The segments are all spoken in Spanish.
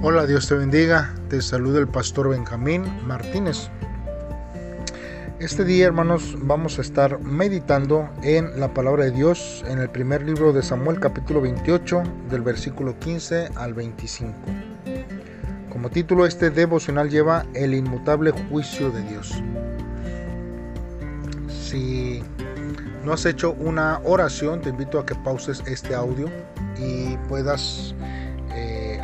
Hola, Dios te bendiga. Te saluda el pastor Benjamín Martínez. Este día, hermanos, vamos a estar meditando en la palabra de Dios en el primer libro de Samuel, capítulo 28, del versículo 15 al 25. Como título, este devocional lleva El inmutable juicio de Dios. Si no has hecho una oración, te invito a que pauses este audio y puedas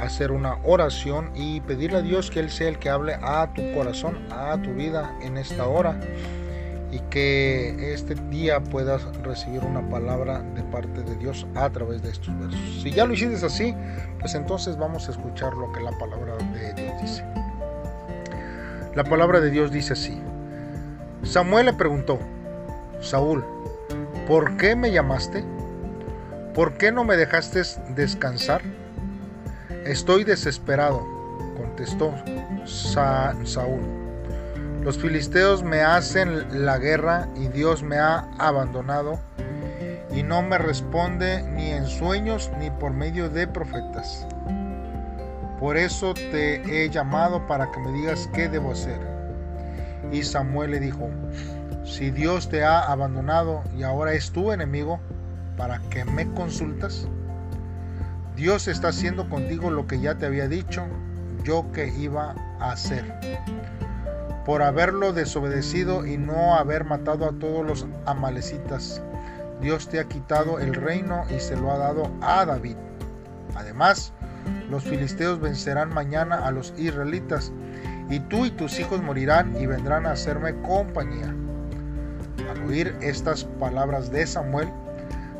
hacer una oración y pedirle a Dios que Él sea el que hable a tu corazón, a tu vida en esta hora y que este día puedas recibir una palabra de parte de Dios a través de estos versos. Si ya lo hiciste así, pues entonces vamos a escuchar lo que la palabra de Dios dice. La palabra de Dios dice así. Samuel le preguntó, Saúl, ¿por qué me llamaste? ¿Por qué no me dejaste descansar? Estoy desesperado, contestó Saúl. Los filisteos me hacen la guerra y Dios me ha abandonado y no me responde ni en sueños ni por medio de profetas. Por eso te he llamado para que me digas qué debo hacer. Y Samuel le dijo, si Dios te ha abandonado y ahora es tu enemigo, ¿para qué me consultas? Dios está haciendo contigo lo que ya te había dicho yo que iba a hacer. Por haberlo desobedecido y no haber matado a todos los amalecitas, Dios te ha quitado el reino y se lo ha dado a David. Además, los filisteos vencerán mañana a los israelitas, y tú y tus hijos morirán y vendrán a hacerme compañía. Al oír estas palabras de Samuel,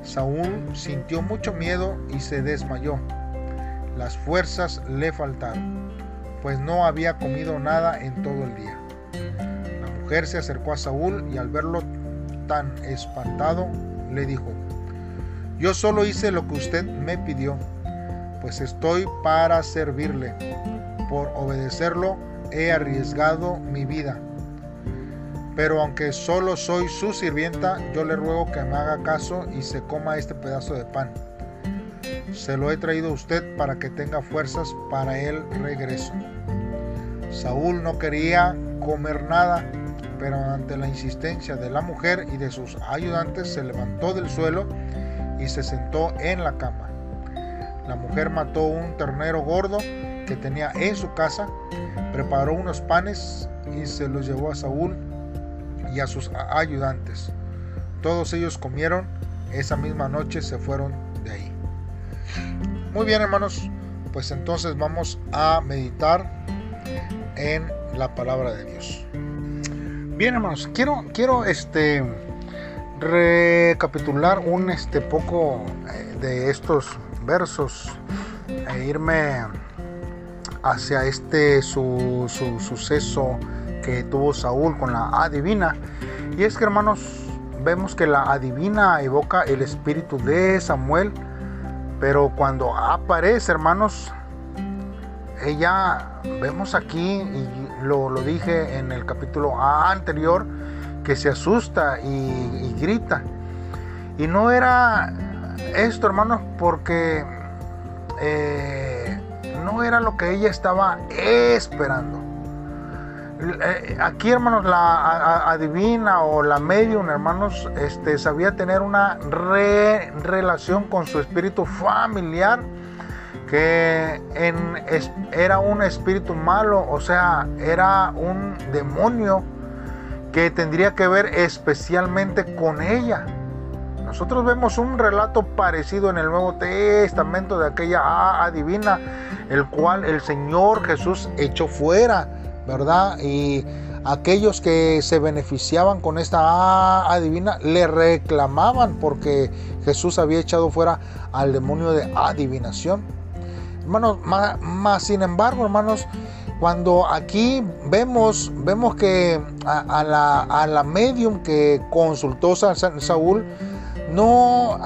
Saúl sintió mucho miedo y se desmayó. Las fuerzas le faltaron, pues no había comido nada en todo el día. La mujer se acercó a Saúl y al verlo tan espantado, le dijo, yo solo hice lo que usted me pidió, pues estoy para servirle. Por obedecerlo he arriesgado mi vida pero aunque solo soy su sirvienta, yo le ruego que me haga caso y se coma este pedazo de pan. Se lo he traído a usted para que tenga fuerzas para el regreso. Saúl no quería comer nada, pero ante la insistencia de la mujer y de sus ayudantes se levantó del suelo y se sentó en la cama. La mujer mató un ternero gordo que tenía en su casa, preparó unos panes y se los llevó a Saúl y a sus ayudantes. Todos ellos comieron, esa misma noche se fueron de ahí. Muy bien hermanos, pues entonces vamos a meditar en la palabra de Dios. Bien hermanos, quiero, quiero este, recapitular un este, poco eh, de estos versos e irme hacia este su, su suceso que tuvo Saúl con la adivina. Y es que hermanos, vemos que la adivina evoca el espíritu de Samuel, pero cuando aparece hermanos, ella, vemos aquí, y lo, lo dije en el capítulo anterior, que se asusta y, grita. Y no era esto, hermanos, porque eh, no era lo que ella estaba esperando. Eh, aquí, hermanos, la adivina o la medium, hermanos, este, sabía tener una relación con su espíritu familiar que era un espíritu malo, o sea, era un demonio que tendría que ver especialmente con ella. Nosotros vemos un relato parecido en el Nuevo Testamento de aquella adivina, el cual el Señor Jesús echó fuera ¿verdad? Y aquellos que se beneficiaban con esta adivina le reclamaban porque Jesús había echado fuera al demonio de adivinación. Hermanos, más, sin embargo, hermanos, cuando aquí vemos, vemos que a, la, a la, medium que consultó Saúl, no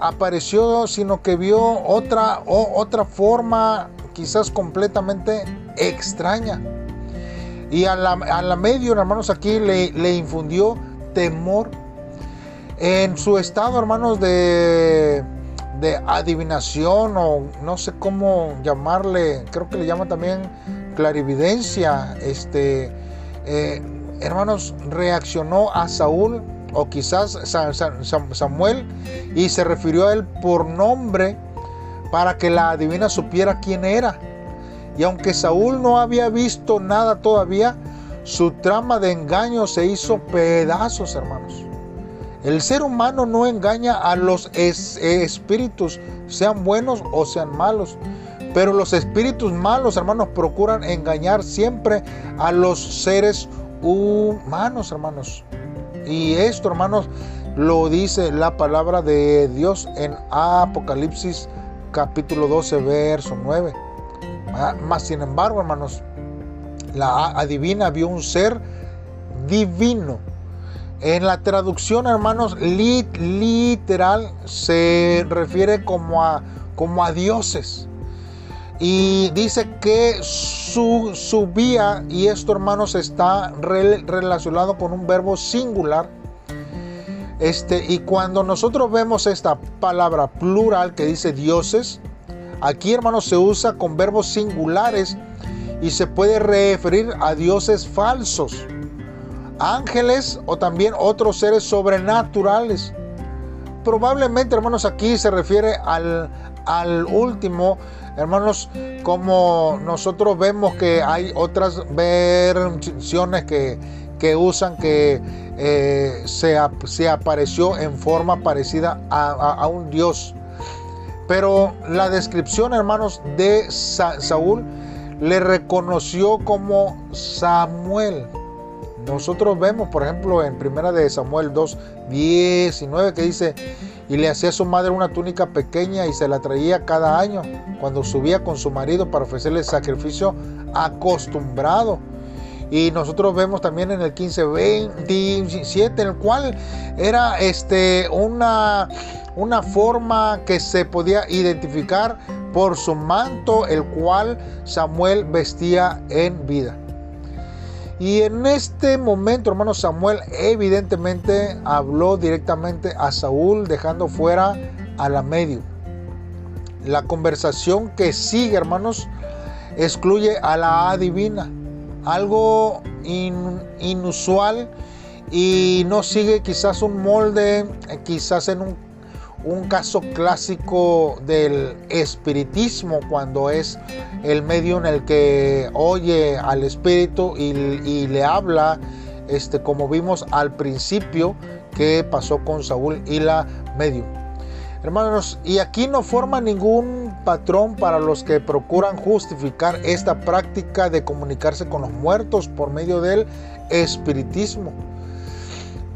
apareció, sino que vio otra, otra forma quizás completamente extraña. Y a la, a medio, hermanos, aquí le, le infundió temor. En su estado, hermanos, de, de adivinación o no sé cómo llamarle, creo que le llama también clarividencia, este, eh, hermanos, reaccionó a Saúl o quizás Samuel y se refirió a él por nombre para que la adivina supiera quién era. Y aunque Saúl no había visto nada todavía, su trama de engaño se hizo pedazos, hermanos. El ser humano no engaña a los espíritus, sean buenos o sean malos. Pero los espíritus malos, hermanos, procuran engañar siempre a los seres humanos, hermanos. Y esto, hermanos, lo dice la palabra de Dios en Apocalipsis capítulo 12, verso 9. Más sin embargo, hermanos, la adivina vio un ser divino. En la traducción, hermanos, literal se refiere como a, como a dioses. Y dice que su, subía, y esto hermanos está relacionado con un verbo singular. Este, y cuando nosotros vemos esta palabra plural que dice dioses, aquí hermanos se usa con verbos singulares y se puede referir a dioses falsos, ángeles o también otros seres sobrenaturales. Probablemente hermanos aquí se refiere al, al último Hermanos, como nosotros vemos que hay otras versiones que, que usan que eh, se, se, apareció en forma parecida a, un Dios. Pero la descripción, hermanos, de Saúl le reconoció como Samuel. Nosotros vemos, por ejemplo, en primera de Samuel 2, 19, que dice, y le hacía a su madre una túnica pequeña y se la traía cada año cuando subía con su marido para ofrecerle sacrificio acostumbrado. Y nosotros vemos también en el 15, 27, en el cual era este, una, una forma que se podía identificar por su manto, el cual Samuel vestía en vida. Y en este momento, hermano Samuel evidentemente habló directamente a Saúl, dejando fuera a la medio. La conversación que sigue, hermanos, excluye a la adivina. Algo inusual y no sigue quizás un molde, quizás en un caso clásico del espiritismo cuando es el medio en el que oye al espíritu y, le habla, este, como vimos al principio que pasó con Saúl y la medio. Hermanos, y aquí no forma ningún patrón para los que procuran justificar esta práctica de comunicarse con los muertos por medio del espiritismo.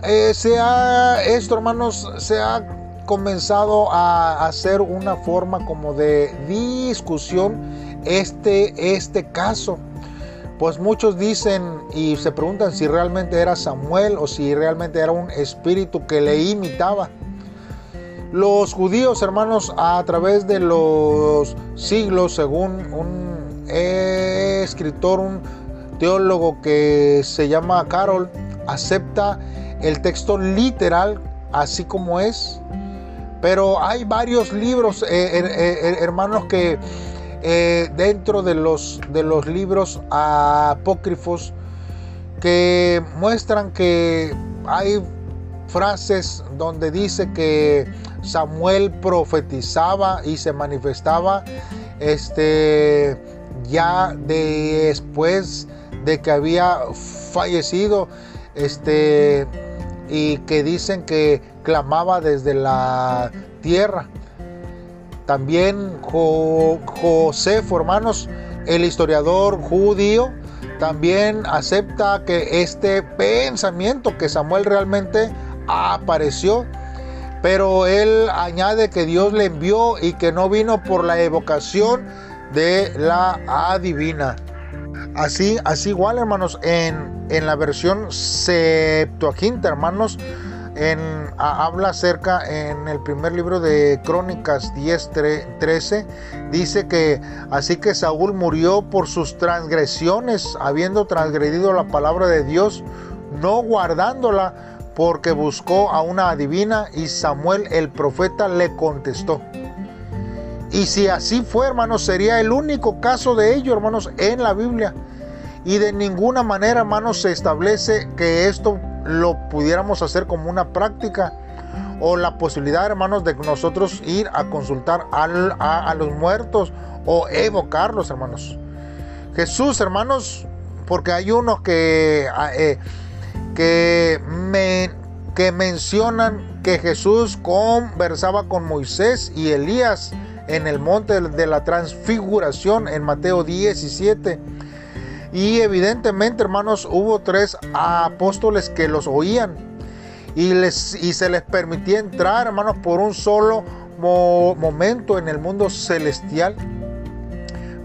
Eh, sea esto, hermanos, se ha comenzado a hacer una forma como de discusión este, este caso. Pues muchos dicen y se preguntan si realmente era Samuel o si realmente era un espíritu que le imitaba. Los judíos, hermanos, a través de los siglos, según un escritor, un teólogo que se llama Carol, acepta el texto literal así como es. Pero hay varios libros, eh, eh, eh, hermanos, que dentro de los, de los libros apócrifos que muestran que hay frases donde dice que Samuel profetizaba y se manifestaba este ya después de que había fallecido este y que dicen que clamaba desde la tierra. También José, hermanos, el historiador judío, también acepta que este pensamiento que Samuel realmente apareció, pero él añade que Dios le envió y que no vino por la evocación de la adivina. Así, así igual, hermanos, en, en la versión Septuaginta, hermanos, en, habla acerca en el primer libro de Crónicas 10, 13, dice que así que Saúl murió por sus transgresiones, habiendo transgredido la palabra de Dios, no guardándola, porque buscó a una adivina y Samuel el profeta le contestó. Y si así fue, hermanos, sería el único caso de ello, hermanos, en la Biblia. Y de ninguna manera, hermanos, se establece que esto lo pudiéramos hacer como una práctica o la posibilidad, hermanos, de nosotros ir a consultar a, los muertos o evocarlos, hermanos. Jesús, hermanos, porque hay unos que, ah, eh, que, que mencionan que Jesús conversaba con Moisés y Elías en el monte de la transfiguración en Mateo 17. Y evidentemente, hermanos, hubo tres apóstoles que los oían y, les, y se les permitía entrar, hermanos, por un solo momento en el mundo celestial.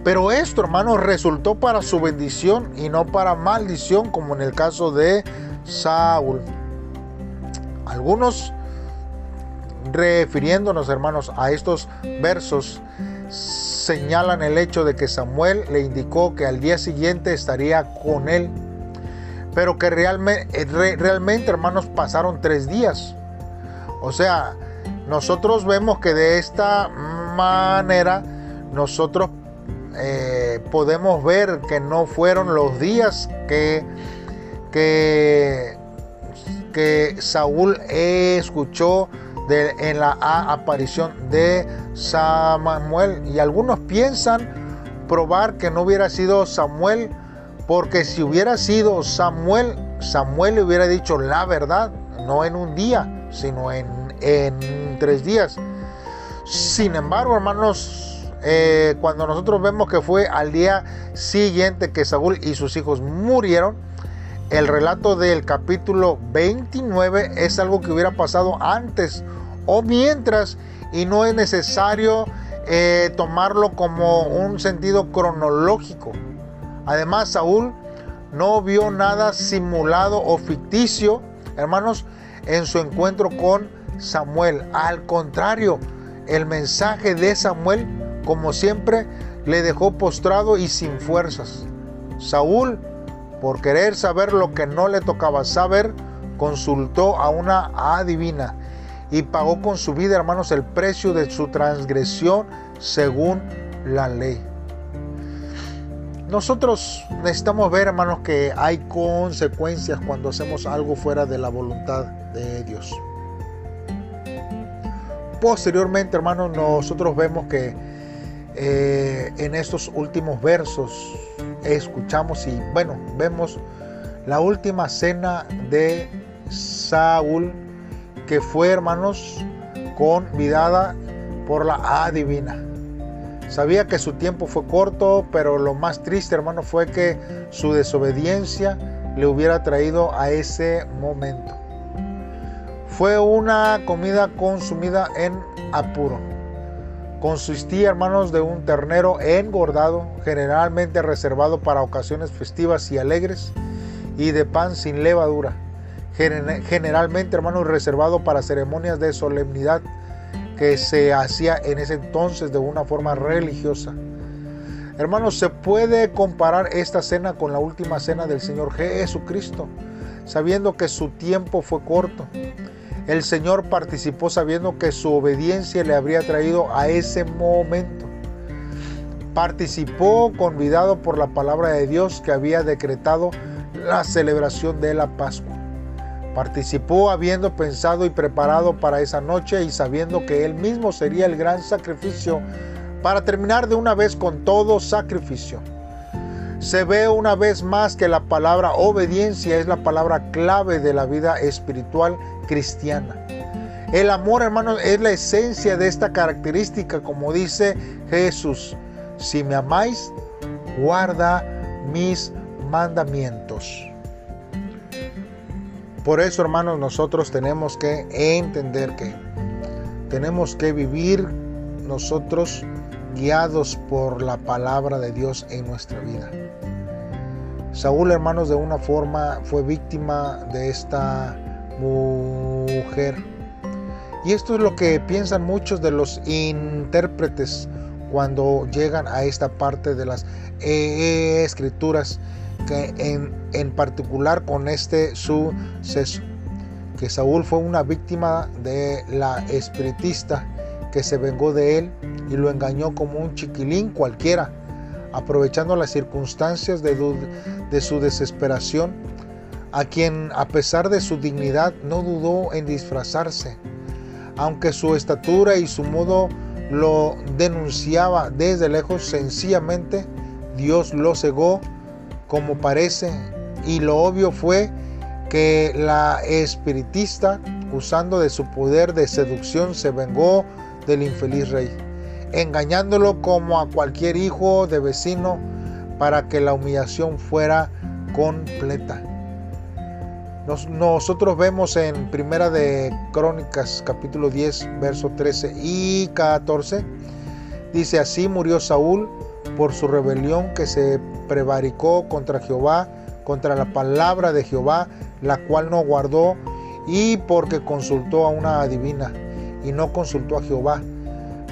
Pero esto, hermanos, resultó para su bendición y no para maldición, como en el caso de Saúl. Algunos, refiriéndonos, hermanos, a estos versos, señalan el hecho de que Samuel le indicó que al día siguiente estaría con él pero que realmente, eh, realmente, hermanos, pasaron tres días. O sea, nosotros vemos que de esta manera nosotros eh, podemos ver que no fueron los días que, que, que Saúl escuchó en la aparición de Samuel. Y algunos piensan probar que no hubiera sido Samuel porque si hubiera sido Samuel, Samuel le hubiera dicho la verdad, no en un día, sino en, tres días. Sin embargo, hermanos, eh, cuando nosotros vemos que fue al día siguiente que Saúl y sus hijos murieron, el relato del capítulo 29 es algo que hubiera pasado antes o mientras y no es necesario eh, tomarlo como un sentido cronológico. Además, Saúl no vio nada simulado o ficticio, hermanos, en su encuentro con Samuel. Al contrario, el mensaje de Samuel, como siempre, le dejó postrado y sin fuerzas. Saúl, por querer saber lo que no le tocaba saber, consultó a una adivina y pagó con su vida, hermanos, el precio de su transgresión según la ley. Nosotros necesitamos ver, hermanos, que hay consecuencias cuando hacemos algo fuera de la voluntad de Dios. Posteriormente, hermanos, nosotros vemos que eh, en estos últimos versos escuchamos y, bueno, vemos la última cena de Saúl, que fue, hermanos, convidada por la adivina. Sabía que su tiempo fue corto, pero lo más triste, hermano, fue que su desobediencia le hubiera traído a ese momento. Fue una comida consumida en apuro. Consistía, hermanos, de un ternero engordado, generalmente reservado para ocasiones festivas y alegres, y de pan sin levadura, generalmente, hermanos, reservado para ceremonias de solemnidad que se hacía en ese entonces de una forma religiosa. Hermanos, se puede comparar esta cena con la última cena del Señor Jesucristo, sabiendo que su tiempo fue corto. El Señor participó sabiendo que su obediencia le habría traído a ese momento. Participó convidado por la palabra de Dios que había decretado la celebración de la Pascua. Participó habiendo pensado y preparado para esa noche y sabiendo que él mismo sería el gran sacrificio para terminar de una vez con todo sacrificio. Se ve una vez más que la palabra obediencia es la palabra clave de la vida espiritual cristiana. El amor, hermanos, es la esencia de esta característica, como dice Jesús. Si me amáis, guarda mis mandamientos. Por eso, hermanos, nosotros tenemos que entender que tenemos que vivir nosotros guiados por la palabra de Dios en nuestra vida. Saúl, hermanos, de una forma fue víctima de esta mujer. Y esto es lo que piensan muchos de los intérpretes cuando llegan a esta parte de las eh, escrituras que en, en particular con este suceso, que Saúl fue una víctima de la espiritista que se vengó de él y lo engañó como un chiquilín cualquiera, aprovechando las circunstancias de, su desesperación, a quien a pesar de su dignidad no dudó en disfrazarse, aunque su estatura y su modo lo denunciaba desde lejos, sencillamente Dios lo cegó como parece y lo obvio fue que la espiritista, usando de su poder de seducción, se vengó del infeliz rey, engañándolo como a cualquier hijo de vecino para que la humillación fuera completa. nosotros vemos en Primera de Crónicas capítulo 10 verso 13 y 14 dice así murió Saúl por su rebelión que se prevaricó contra Jehová, contra la palabra de Jehová, la cual no guardó, y porque consultó a una adivina, y no consultó a Jehová.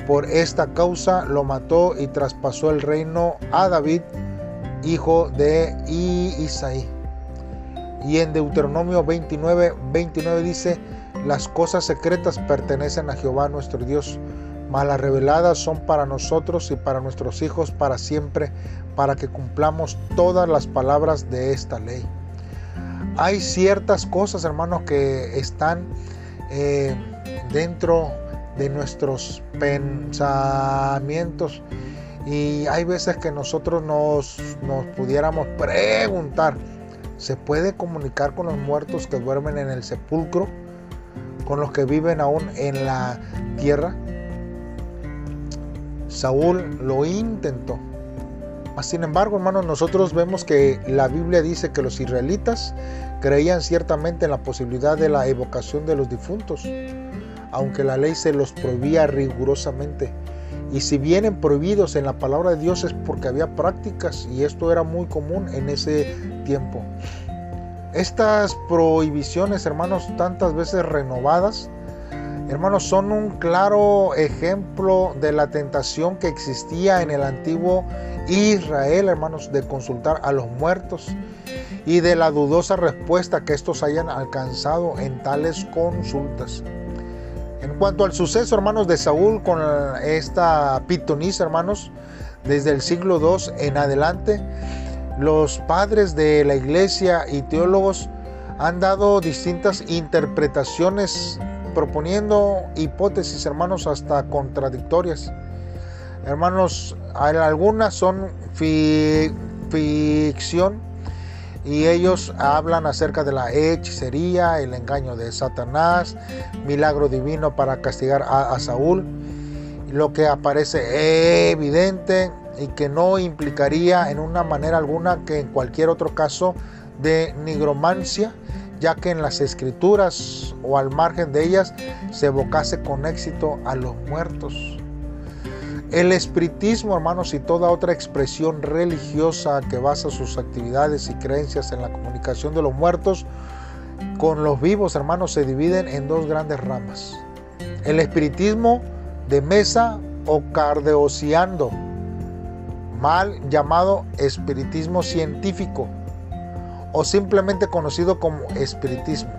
Por esta causa lo mató y traspasó el reino a David, hijo de Isaí. Y en Deuteronomio 29, 29 dice, las cosas secretas pertenecen a Jehová nuestro Dios, mas las reveladas son para nosotros y para nuestros hijos para siempre, para que cumplamos todas las palabras de esta ley. Hay ciertas cosas, hermanos, que están eh, dentro de nuestros pensamientos y hay veces que nosotros nos, nos pudiéramos preguntar, ¿se puede comunicar con los muertos que duermen en el sepulcro? ¿Con los que viven aún en la tierra? Saúl lo intentó. Sin embargo, hermanos, nosotros vemos que la Biblia dice que los israelitas creían ciertamente en la posibilidad de la evocación de los difuntos, aunque la ley se los prohibía rigurosamente. Y si vienen prohibidos en la palabra de Dios es porque había prácticas y esto era muy común en ese tiempo. Estas prohibiciones, hermanos, tantas veces renovadas, Hermanos, son un claro ejemplo de la tentación que existía en el antiguo Israel, hermanos, de consultar a los muertos y de la dudosa respuesta que estos hayan alcanzado en tales consultas. En cuanto al suceso, hermanos, de Saúl con esta pitonisa, hermanos, desde el siglo II en adelante, los padres de la iglesia y teólogos han dado distintas interpretaciones proponiendo hipótesis, hermanos, hasta contradictorias. Hermanos, algunas son ficción y ellos hablan acerca de la hechicería, el engaño de Satanás, milagro divino para castigar a, a Saúl, lo que aparece evidente y que no implicaría en una manera alguna que en cualquier otro caso de nigromancia ya que en las escrituras o al margen de ellas se evocase con éxito a los muertos. El espiritismo, hermanos, y toda otra expresión religiosa que basa sus actividades y creencias en la comunicación de los muertos con los vivos, hermanos, se dividen en dos grandes ramas. El espiritismo de mesa o cardeociando, mal llamado espiritismo científico, o simplemente conocido como espiritismo.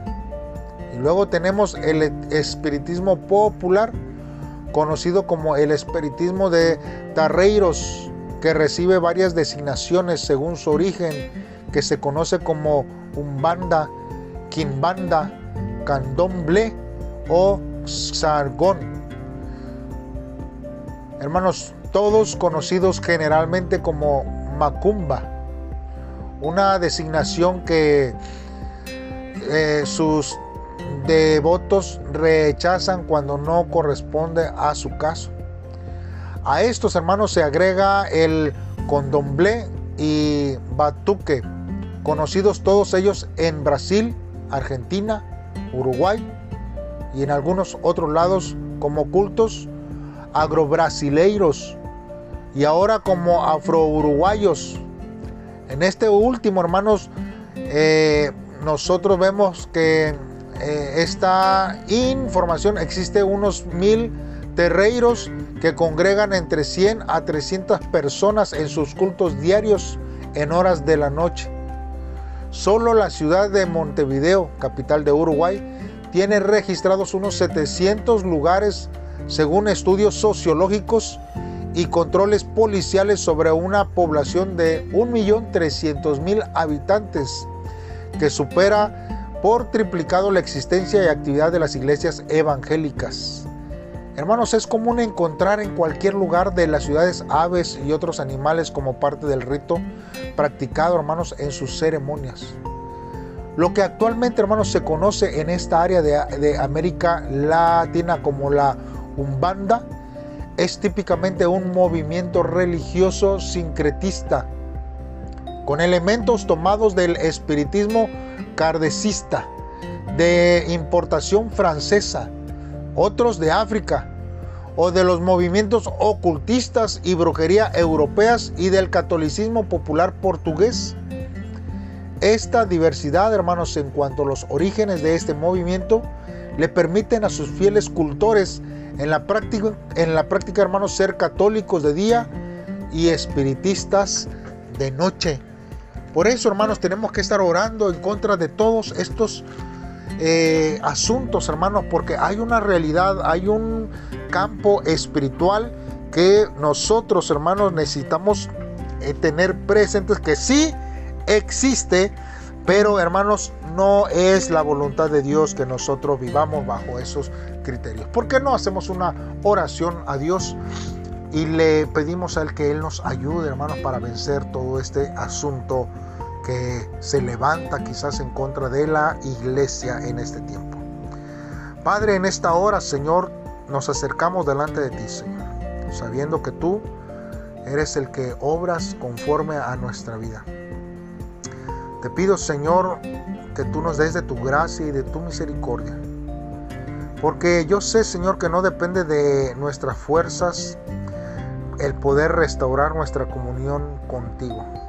Y luego tenemos el espiritismo popular, conocido como el espiritismo de Tarreiros, que recibe varias designaciones según su origen, que se conoce como Umbanda, Quimbanda, Candomblé o Sargón. Hermanos, todos conocidos generalmente como Macumba una designación que eh, sus devotos rechazan cuando no corresponde a su caso. A estos hermanos se agrega el condomblé y batuque, conocidos todos ellos en Brasil, Argentina, Uruguay y en algunos otros lados como cultos agrobrasileiros y ahora como afro-uruguayos en este último, hermanos, eh, nosotros vemos que eh, esta información existe unos mil terreiros que congregan entre 100 a 300 personas en sus cultos diarios en horas de la noche. Solo la ciudad de Montevideo, capital de Uruguay, tiene registrados unos 700 lugares según estudios sociológicos y controles policiales sobre una población de 1.300.000 habitantes, que supera triplicado la existencia y actividad de las iglesias evangélicas. Hermanos, es común encontrar en cualquier lugar de las ciudades aves y otros animales como parte del rito practicado, hermanos, en sus ceremonias. Lo que actualmente, hermanos, se conoce en esta área de, América Latina como la Umbanda es típicamente un movimiento religioso sincretista con elementos tomados del espiritismo cardecista de importación francesa otros de África, o de los movimientos ocultistas y brujería europeas y del catolicismo popular portugués. Esta diversidad, hermanos, en cuanto a los orígenes de este movimiento, le permiten a sus fieles cultores en la práctica, en la práctica hermanos, ser católicos de día y espiritistas de noche. Por eso, hermanos, tenemos que estar orando en contra de todos estos eh, asuntos, hermanos, porque hay una realidad, hay un campo espiritual que nosotros, hermanos, necesitamos eh, tener presentes que sí existe, pero hermanos, no es la voluntad de Dios que nosotros vivamos bajo esos criterios. ¿Por qué no hacemos una oración a Dios y le pedimos a Él que Él nos ayude, hermanos, para vencer todo este asunto? Que se levanta quizás en contra de la iglesia en este tiempo. Padre, en esta hora, Señor, nos acercamos delante de ti, Señor, sabiendo que tú eres el que obras conforme a nuestra vida. Te pido, Señor, que tú nos des de tu gracia y de tu misericordia. Porque yo sé, Señor, que no depende de nuestras fuerzas el poder restaurar nuestra comunión contigo.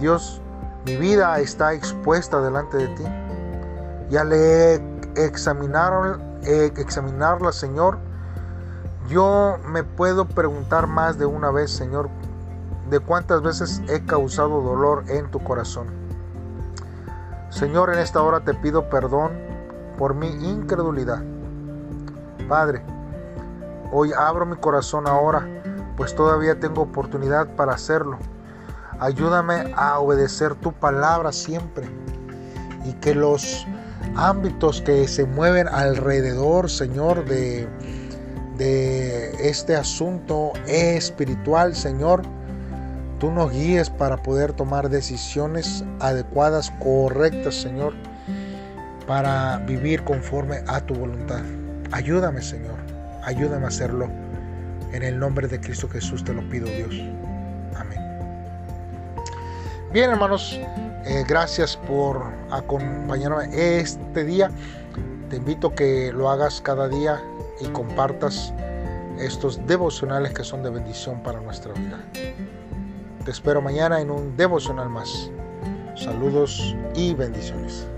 Dios, mi vida está expuesta delante de ti. Y al examinar, examinarla, Señor, yo me puedo preguntar más de una vez, Señor, de cuántas veces he causado dolor en tu corazón. Señor, en esta hora te pido perdón por mi incredulidad. Padre, hoy abro mi corazón ahora, pues todavía tengo oportunidad para hacerlo. Ayúdame a obedecer tu palabra siempre y que los ámbitos que se mueven alrededor, Señor, de, este asunto espiritual, Señor, tú nos guíes para poder tomar decisiones adecuadas, correctas, Señor, para vivir conforme a tu voluntad. Ayúdame, Señor, ayúdame a hacerlo. En el nombre de Cristo Jesús te lo pido, Dios. Bien, hermanos, eh, gracias por acompañarme este día. Te invito a que lo hagas cada día y compartas estos devocionales que son de bendición para nuestra vida. Te espero mañana en un devocional más. Saludos y bendiciones.